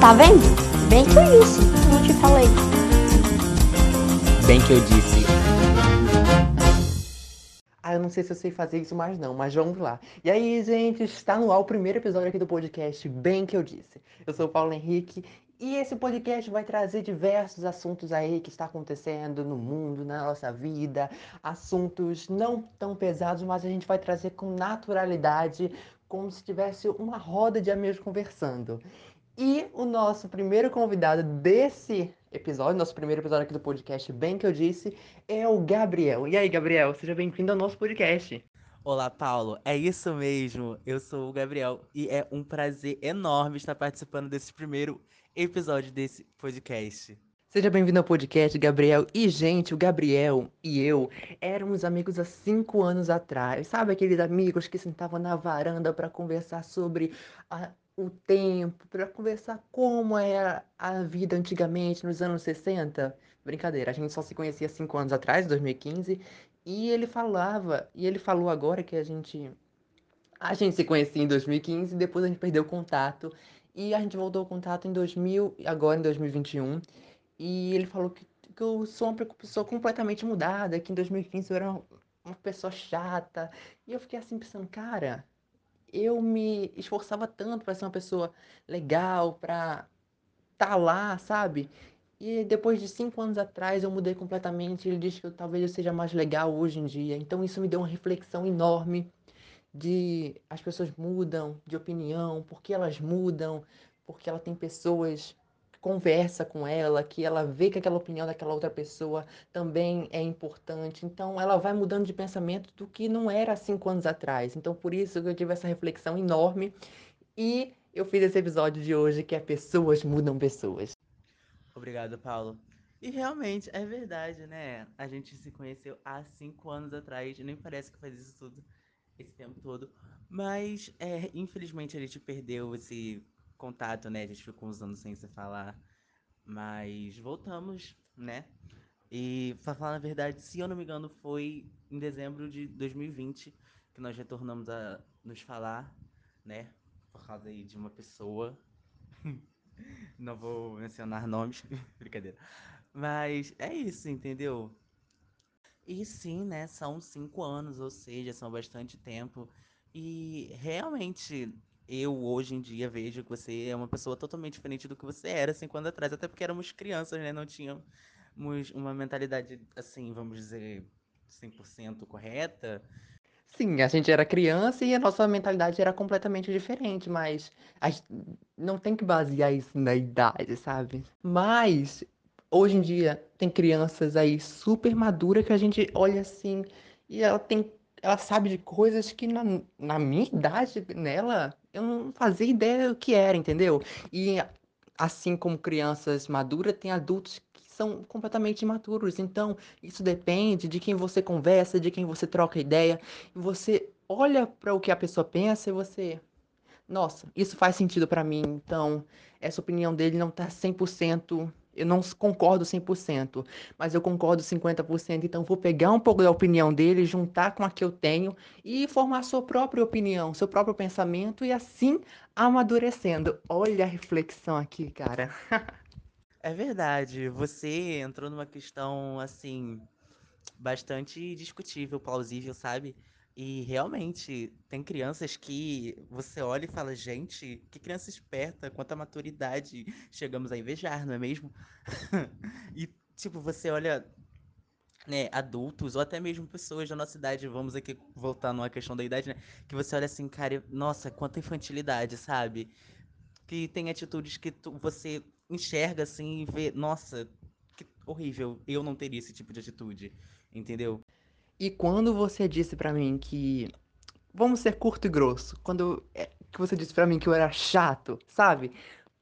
Tá vendo? Bem que eu disse, não te falei. Bem que eu disse. Ah, eu não sei se eu sei fazer isso mais não, mas vamos lá. E aí, gente, está no ar o primeiro episódio aqui do podcast Bem Que Eu Disse. Eu sou o Paulo Henrique e esse podcast vai trazer diversos assuntos aí que está acontecendo no mundo, na nossa vida, assuntos não tão pesados, mas a gente vai trazer com naturalidade, como se tivesse uma roda de amigos conversando. E o nosso primeiro convidado desse episódio, nosso primeiro episódio aqui do podcast, bem que eu disse, é o Gabriel. E aí, Gabriel, seja bem-vindo ao nosso podcast. Olá, Paulo. É isso mesmo. Eu sou o Gabriel e é um prazer enorme estar participando desse primeiro episódio desse podcast. Seja bem-vindo ao podcast, Gabriel. E, gente, o Gabriel e eu éramos amigos há cinco anos atrás. Sabe aqueles amigos que sentavam na varanda para conversar sobre a, o tempo, para conversar como era a vida antigamente, nos anos 60? Brincadeira, a gente só se conhecia cinco anos atrás, 2015. E ele falava, e ele falou agora que a gente. A gente se conhecia em 2015, depois a gente perdeu o contato. E a gente voltou ao contato em 2000, agora em 2021. E ele falou que, que eu sou uma pessoa completamente mudada, que em 2015 eu era uma, uma pessoa chata. E eu fiquei assim pensando, cara, eu me esforçava tanto para ser uma pessoa legal, para estar tá lá, sabe? E depois de cinco anos atrás eu mudei completamente. Ele disse que eu, talvez eu seja mais legal hoje em dia. Então isso me deu uma reflexão enorme de as pessoas mudam de opinião, porque elas mudam, porque ela tem pessoas conversa com ela, que ela vê que aquela opinião daquela outra pessoa também é importante. Então ela vai mudando de pensamento do que não era há cinco anos atrás. Então por isso que eu tive essa reflexão enorme e eu fiz esse episódio de hoje que é pessoas mudam pessoas. Obrigado, Paulo. E realmente é verdade, né? A gente se conheceu há cinco anos atrás, nem parece que faz isso tudo esse tempo todo. Mas, é, infelizmente, a gente perdeu esse contato, né? A gente ficou uns anos sem se falar. Mas voltamos, né? E, pra falar a verdade, se eu não me engano, foi em dezembro de 2020 que nós retornamos a nos falar, né? Por causa aí de uma pessoa. não vou mencionar nomes, brincadeira. Mas é isso, entendeu? E sim, né? São cinco anos, ou seja, são bastante tempo. E realmente, eu hoje em dia vejo que você é uma pessoa totalmente diferente do que você era cinco anos atrás. Até porque éramos crianças, né? Não tínhamos uma mentalidade, assim, vamos dizer, 100% correta. Sim, a gente era criança e a nossa mentalidade era completamente diferente, mas a gente não tem que basear isso na idade, sabe? Mas hoje em dia tem crianças aí super maduras que a gente olha assim e ela tem ela sabe de coisas que na, na minha idade nela eu não fazia ideia do que era, entendeu? E assim como crianças maduras, tem adultos que são completamente imaturos. Então, isso depende de quem você conversa, de quem você troca ideia. E você olha para o que a pessoa pensa e você. Nossa, isso faz sentido para mim. Então, essa opinião dele não tá 100% eu não concordo 100%, mas eu concordo 50%, então vou pegar um pouco da opinião dele, juntar com a que eu tenho e formar sua própria opinião, seu próprio pensamento e assim amadurecendo. Olha a reflexão aqui, cara. é verdade, você entrou numa questão assim bastante discutível, plausível, sabe? E realmente, tem crianças que você olha e fala, gente, que criança esperta, quanta maturidade chegamos a invejar, não é mesmo? e, tipo, você olha, né, adultos, ou até mesmo pessoas da nossa idade, vamos aqui voltar numa questão da idade, né? Que você olha assim, cara, nossa, quanta infantilidade, sabe? Que tem atitudes que tu, você enxerga assim e vê, nossa, que horrível, eu não teria esse tipo de atitude, entendeu? E quando você disse para mim que. Vamos ser curto e grosso. Quando é, que você disse para mim que eu era chato, sabe?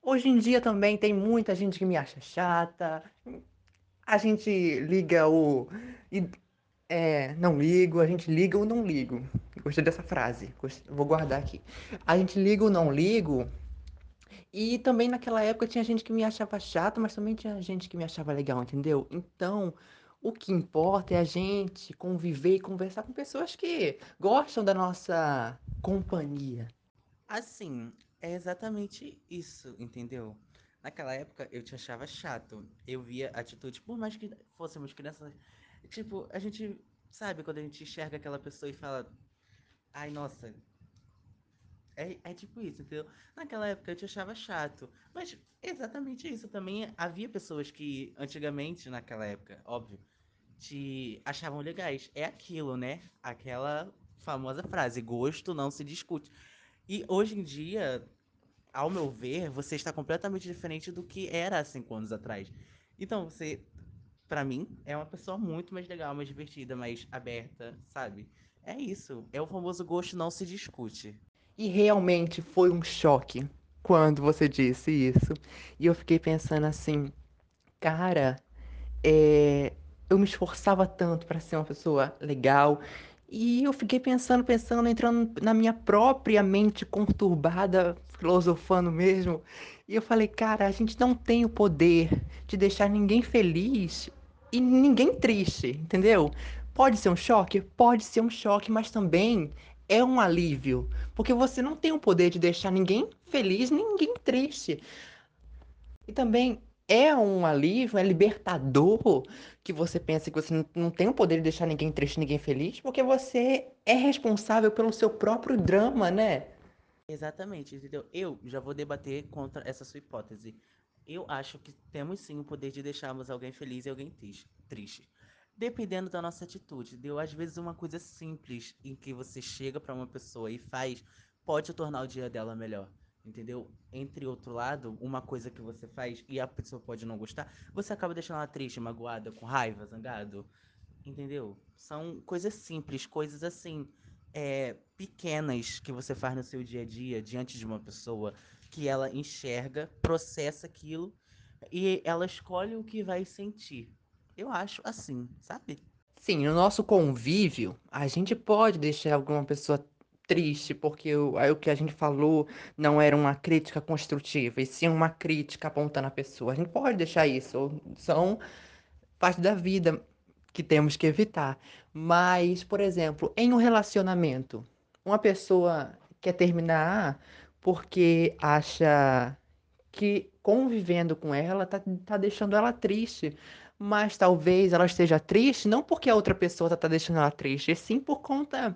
Hoje em dia também tem muita gente que me acha chata. A gente liga o. É, não ligo, a gente liga ou não ligo. Gostei dessa frase, vou guardar aqui. A gente liga ou não ligo. E também naquela época tinha gente que me achava chato, mas também tinha gente que me achava legal, entendeu? Então, o que importa é a gente conviver e conversar com pessoas que gostam da nossa companhia. Assim, É exatamente isso, entendeu? Naquela época eu te achava chato. Eu via atitude, por mais que fôssemos crianças, tipo, a gente sabe quando a gente enxerga aquela pessoa e fala, ai, nossa, é, é tipo isso, entendeu? Naquela época eu te achava chato. Mas exatamente isso também. Havia pessoas que, antigamente, naquela época, óbvio, te achavam legais. É aquilo, né? Aquela famosa frase: gosto não se discute. E hoje em dia, ao meu ver, você está completamente diferente do que era há cinco anos atrás. Então, você, pra mim, é uma pessoa muito mais legal, mais divertida, mais aberta, sabe? É isso. É o famoso gosto não se discute. E realmente foi um choque quando você disse isso. E eu fiquei pensando assim, cara, é, eu me esforçava tanto para ser uma pessoa legal. E eu fiquei pensando, pensando, entrando na minha própria mente conturbada, filosofando mesmo. E eu falei, cara, a gente não tem o poder de deixar ninguém feliz e ninguém triste, entendeu? Pode ser um choque? Pode ser um choque, mas também é um alívio, porque você não tem o poder de deixar ninguém feliz, ninguém triste. E também é um alívio, é libertador que você pensa que você não tem o poder de deixar ninguém triste, ninguém feliz, porque você é responsável pelo seu próprio drama, né? Exatamente, entendeu? Eu já vou debater contra essa sua hipótese. Eu acho que temos sim o poder de deixarmos alguém feliz e alguém triste. Dependendo da nossa atitude, entendeu? Às vezes uma coisa simples em que você chega para uma pessoa e faz pode tornar o dia dela melhor, entendeu? Entre outro lado, uma coisa que você faz e a pessoa pode não gostar, você acaba deixando ela triste, magoada, com raiva, zangado, entendeu? São coisas simples, coisas assim, é, pequenas que você faz no seu dia a dia diante de uma pessoa que ela enxerga, processa aquilo e ela escolhe o que vai sentir. Eu acho assim, sabe? Sim, no nosso convívio, a gente pode deixar alguma pessoa triste, porque o, o que a gente falou não era uma crítica construtiva, e sim uma crítica apontando a pessoa. A gente pode deixar isso, são parte da vida que temos que evitar. Mas, por exemplo, em um relacionamento, uma pessoa quer terminar porque acha que convivendo com ela tá, tá deixando ela triste. Mas talvez ela esteja triste não porque a outra pessoa tá, tá deixando ela triste, e sim por conta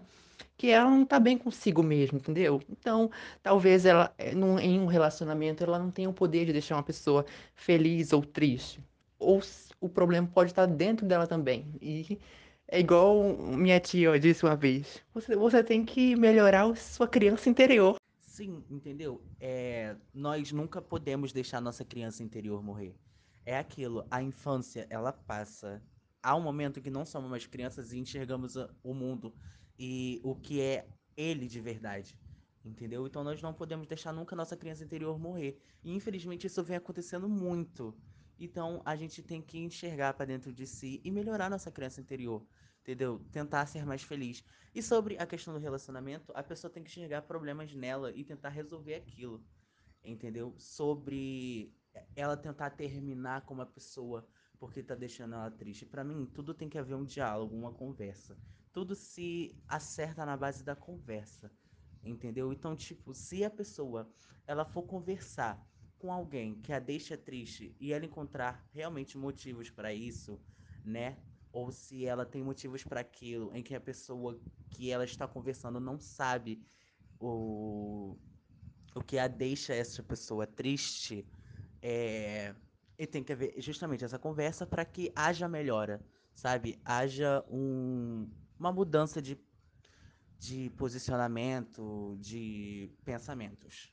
que ela não tá bem consigo mesmo, entendeu? Então, talvez ela, num, em um relacionamento, ela não tenha o poder de deixar uma pessoa feliz ou triste. Ou o problema pode estar dentro dela também. E é igual minha tia disse uma vez: você, você tem que melhorar a sua criança interior. Sim, entendeu? É, nós nunca podemos deixar nossa criança interior morrer. É aquilo, a infância, ela passa. Há um momento que não somos mais crianças e enxergamos a- o mundo e o que é ele de verdade. Entendeu? Então nós não podemos deixar nunca nossa criança interior morrer. E infelizmente isso vem acontecendo muito. Então a gente tem que enxergar para dentro de si e melhorar nossa criança interior. Entendeu? Tentar ser mais feliz. E sobre a questão do relacionamento, a pessoa tem que enxergar problemas nela e tentar resolver aquilo, entendeu? Sobre ela tentar terminar com uma pessoa porque tá deixando ela triste. Pra mim, tudo tem que haver um diálogo, uma conversa. Tudo se acerta na base da conversa, entendeu? Então, tipo, se a pessoa ela for conversar com alguém que a deixa triste e ela encontrar realmente motivos pra isso, né? Ou se ela tem motivos pra aquilo, em que a pessoa que ela está conversando não sabe o, o que a deixa essa pessoa triste, é, e tem que haver justamente essa conversa para que haja melhora, sabe? Haja um, uma mudança de, de posicionamento, de pensamentos.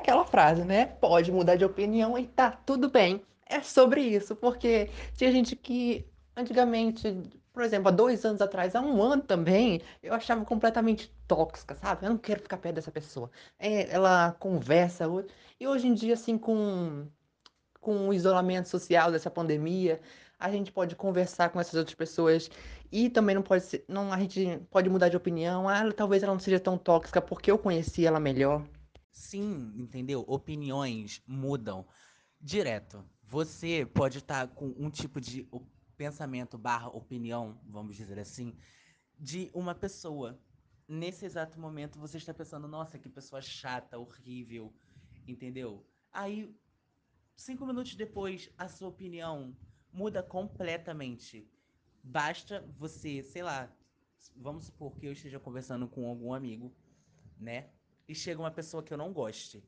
Aquela frase, né? Pode mudar de opinião e tá tudo bem. É sobre isso, porque tinha gente que antigamente, por exemplo, há dois anos atrás, há um ano também, eu achava completamente tóxica, sabe? Eu não quero ficar perto dessa pessoa. É, ela conversa, e hoje em dia, assim, com, com o isolamento social dessa pandemia, a gente pode conversar com essas outras pessoas e também não pode ser, não, a gente pode mudar de opinião. Ah, talvez ela não seja tão tóxica porque eu conheci ela melhor. Sim, entendeu? Opiniões mudam direto. Você pode estar com um tipo de pensamento barra opinião, vamos dizer assim, de uma pessoa. Nesse exato momento você está pensando, nossa, que pessoa chata, horrível, entendeu? Aí, cinco minutos depois, a sua opinião muda completamente. Basta você, sei lá, vamos supor que eu esteja conversando com algum amigo, né? E chega uma pessoa que eu não goste.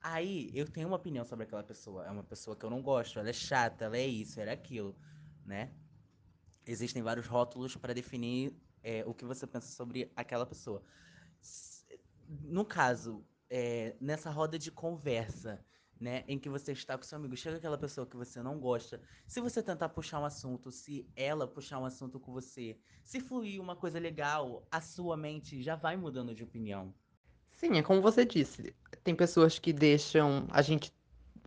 Aí eu tenho uma opinião sobre aquela pessoa. É uma pessoa que eu não gosto, ela é chata, ela é isso, ela é aquilo, né? Existem vários rótulos para definir é, o que você pensa sobre aquela pessoa. No caso, é, nessa roda de conversa, né, em que você está com seu amigo, chega aquela pessoa que você não gosta, se você tentar puxar um assunto, se ela puxar um assunto com você, se fluir uma coisa legal, a sua mente já vai mudando de opinião. Sim, é como você disse. Tem pessoas que deixam a gente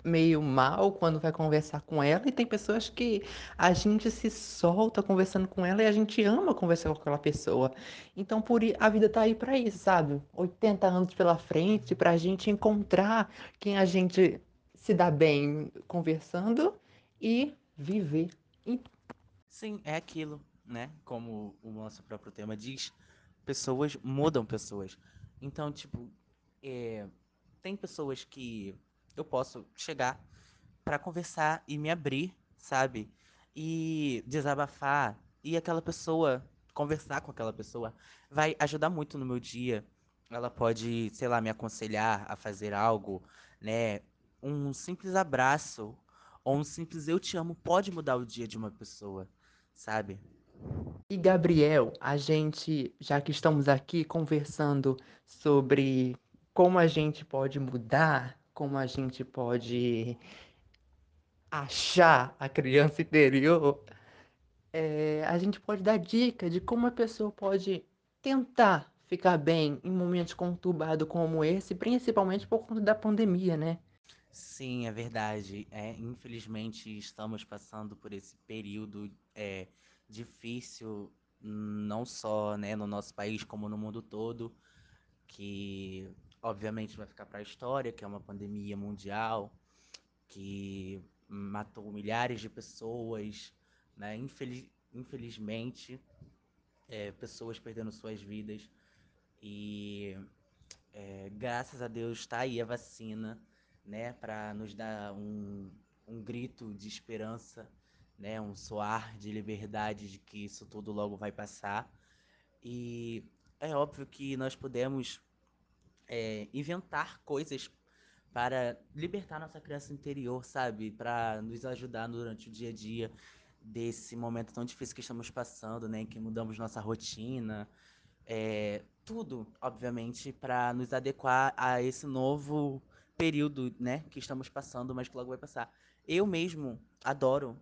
meio mal quando vai conversar com ela, e tem pessoas que a gente se solta conversando com ela e a gente ama conversar com aquela pessoa. Então, por a vida tá aí para isso, sabe? 80 anos pela frente pra gente encontrar quem a gente se dá bem conversando e viver. Sim, é aquilo, né? Como o nosso próprio tema diz, pessoas mudam pessoas. Então, tipo, é, tem pessoas que eu posso chegar para conversar e me abrir, sabe? E desabafar. E aquela pessoa, conversar com aquela pessoa, vai ajudar muito no meu dia. Ela pode, sei lá, me aconselhar a fazer algo, né? Um simples abraço ou um simples eu te amo pode mudar o dia de uma pessoa, sabe? E Gabriel, a gente, já que estamos aqui conversando sobre como a gente pode mudar como a gente pode achar a criança interior, é, a gente pode dar dica de como a pessoa pode tentar ficar bem em momentos conturbados como esse, principalmente por conta da pandemia, né? Sim, é verdade. É, infelizmente estamos passando por esse período é, difícil, não só né, no nosso país, como no mundo todo, que obviamente vai ficar para a história, que é uma pandemia mundial que matou milhares de pessoas, né? Infeliz, infelizmente, é, pessoas perdendo suas vidas e é, graças a Deus está aí a vacina, né? Para nos dar um, um grito de esperança, né? Um soar de liberdade de que isso tudo logo vai passar e é óbvio que nós podemos é, inventar coisas para libertar nossa criança interior, sabe? Para nos ajudar durante o dia a dia desse momento tão difícil que estamos passando, né? Que mudamos nossa rotina, é, tudo, obviamente, para nos adequar a esse novo período, né? Que estamos passando, mas que logo vai passar. Eu mesmo adoro,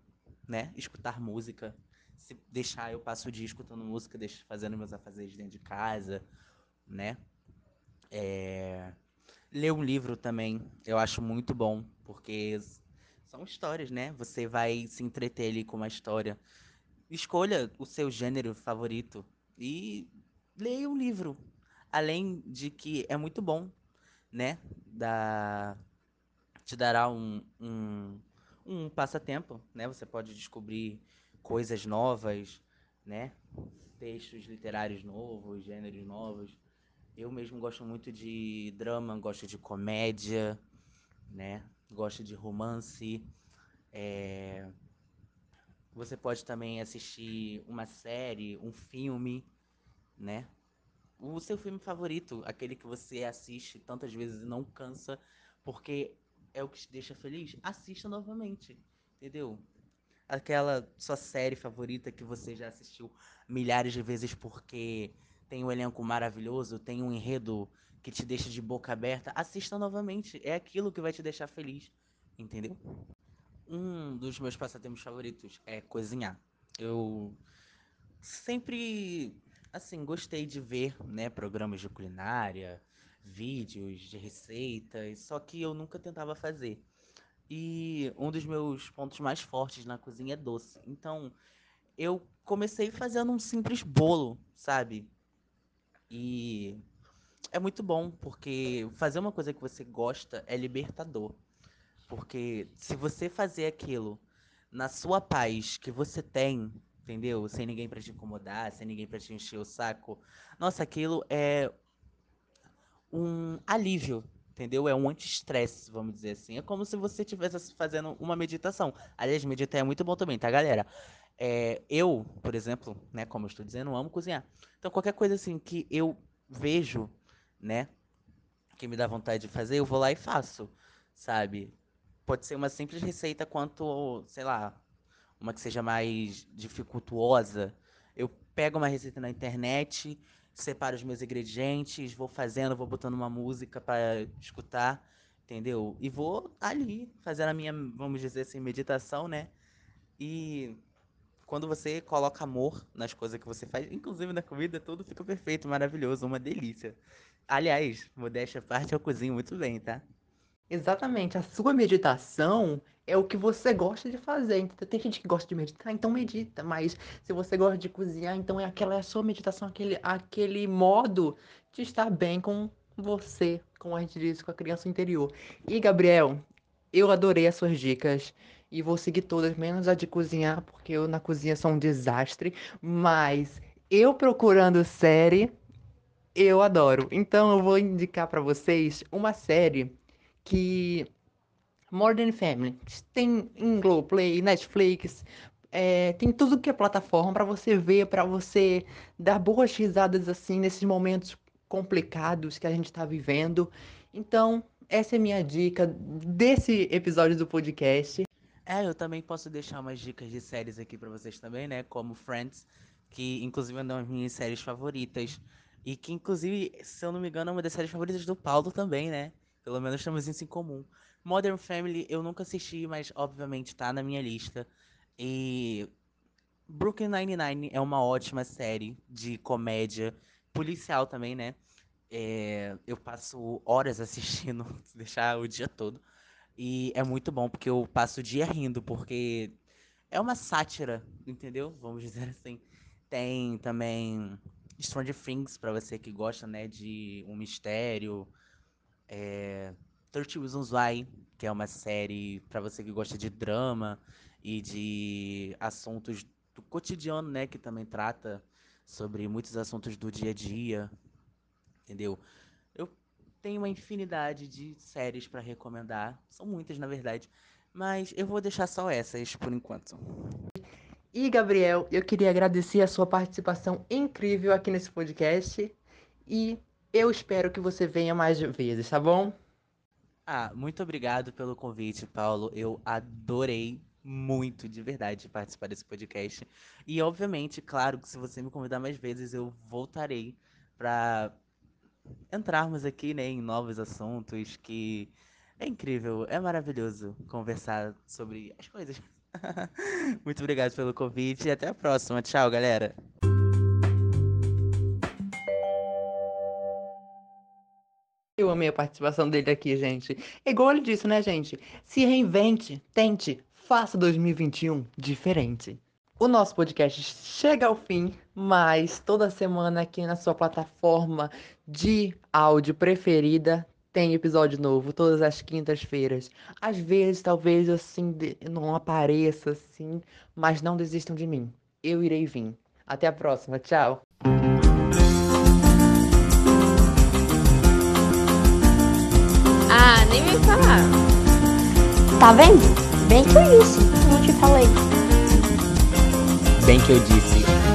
né? Escutar música. Se deixar, eu passo o dia escutando música, deixo, fazendo meus afazeres dentro de casa, né? É... Ler um livro também, eu acho muito bom, porque são histórias, né? Você vai se entreter ali com uma história. Escolha o seu gênero favorito e leia um livro. Além de que é muito bom, né? Da... Te dará um, um, um passatempo, né? Você pode descobrir coisas novas, né? Textos literários novos, gêneros novos. Eu mesmo gosto muito de drama, gosto de comédia, né? Gosto de romance. É... Você pode também assistir uma série, um filme, né? O seu filme favorito, aquele que você assiste tantas vezes e não cansa, porque é o que te deixa feliz, assista novamente, entendeu? Aquela sua série favorita que você já assistiu milhares de vezes porque tem um elenco maravilhoso, tem um enredo que te deixa de boca aberta, assista novamente. É aquilo que vai te deixar feliz, entendeu? Um dos meus passatempos favoritos é cozinhar. Eu sempre, assim, gostei de ver, né, programas de culinária, vídeos de receitas, só que eu nunca tentava fazer. E um dos meus pontos mais fortes na cozinha é doce. Então, eu comecei fazendo um simples bolo, sabe? E é muito bom, porque fazer uma coisa que você gosta é libertador. Porque se você fazer aquilo na sua paz que você tem, entendeu? Sem ninguém pra te incomodar, sem ninguém pra te encher o saco. Nossa, aquilo é um alívio, entendeu? É um anti-estresse, vamos dizer assim. É como se você estivesse fazendo uma meditação. Aliás, meditar é muito bom também, tá, galera? É, eu, por exemplo, né, como eu estou dizendo, amo cozinhar. Então, qualquer coisa assim que eu vejo, né, que me dá vontade de fazer, eu vou lá e faço, sabe? Pode ser uma simples receita quanto, sei lá, uma que seja mais dificultuosa. Eu pego uma receita na internet, separo os meus ingredientes, vou fazendo, vou botando uma música para escutar, entendeu? E vou ali fazendo a minha, vamos dizer assim, meditação, né? E quando você coloca amor nas coisas que você faz, inclusive na comida, tudo fica perfeito, maravilhoso, uma delícia. Aliás, modéstia à parte, eu cozinho muito bem, tá? Exatamente, a sua meditação é o que você gosta de fazer. Então, tem gente que gosta de meditar, então medita. Mas se você gosta de cozinhar, então é aquela é a sua meditação, aquele, aquele modo de estar bem com você, como a gente diz, com a criança interior. E Gabriel, eu adorei as suas dicas e vou seguir todas, menos a de cozinhar, porque eu na cozinha sou um desastre. Mas eu procurando série, eu adoro. Então eu vou indicar para vocês uma série que Modern Family tem em Globoplay, Netflix, é, tem tudo que é plataforma para você ver, para você dar boas risadas assim nesses momentos complicados que a gente está vivendo. Então, essa é minha dica desse episódio do podcast. É, eu também posso deixar umas dicas de séries aqui para vocês também, né? Como Friends, que inclusive é uma das minhas séries favoritas. E que, inclusive, se eu não me engano, é uma das séries favoritas do Paulo também, né? Pelo menos temos isso em comum. Modern Family eu nunca assisti, mas obviamente tá na minha lista. E Brooklyn Nine-Nine é uma ótima série de comédia policial também, né? É, eu passo horas assistindo, deixar o dia todo. E é muito bom porque eu passo o dia rindo, porque é uma sátira, entendeu? Vamos dizer assim. Tem também Stranger Things para você que gosta, né, de um mistério. É, 30 Reasons Why, que é uma série para você que gosta de drama e de assuntos do cotidiano, né, que também trata sobre muitos assuntos do dia a dia, entendeu? Tenho uma infinidade de séries para recomendar, são muitas na verdade, mas eu vou deixar só essas por enquanto. E Gabriel, eu queria agradecer a sua participação incrível aqui nesse podcast e eu espero que você venha mais vezes, tá bom? Ah, muito obrigado pelo convite, Paulo. Eu adorei muito, de verdade, participar desse podcast. E, obviamente, claro que se você me convidar mais vezes, eu voltarei para entrarmos aqui, né, em novos assuntos que é incrível, é maravilhoso conversar sobre as coisas. muito obrigado pelo convite e até a próxima. Tchau, galera. Eu amei a participação dele aqui, gente. É igual ele disse, né, gente? Se reinvente, tente, faça 2021 diferente. O nosso podcast chega ao fim, mas toda semana aqui na sua plataforma de áudio preferida tem episódio novo, todas as quintas-feiras. Às vezes, talvez assim, não apareça assim, mas não desistam de mim. Eu irei vir. Até a próxima, tchau. Ah, nem me falar. Tá vendo? Bem que eu disse. Não te falei. Bem que eu disse.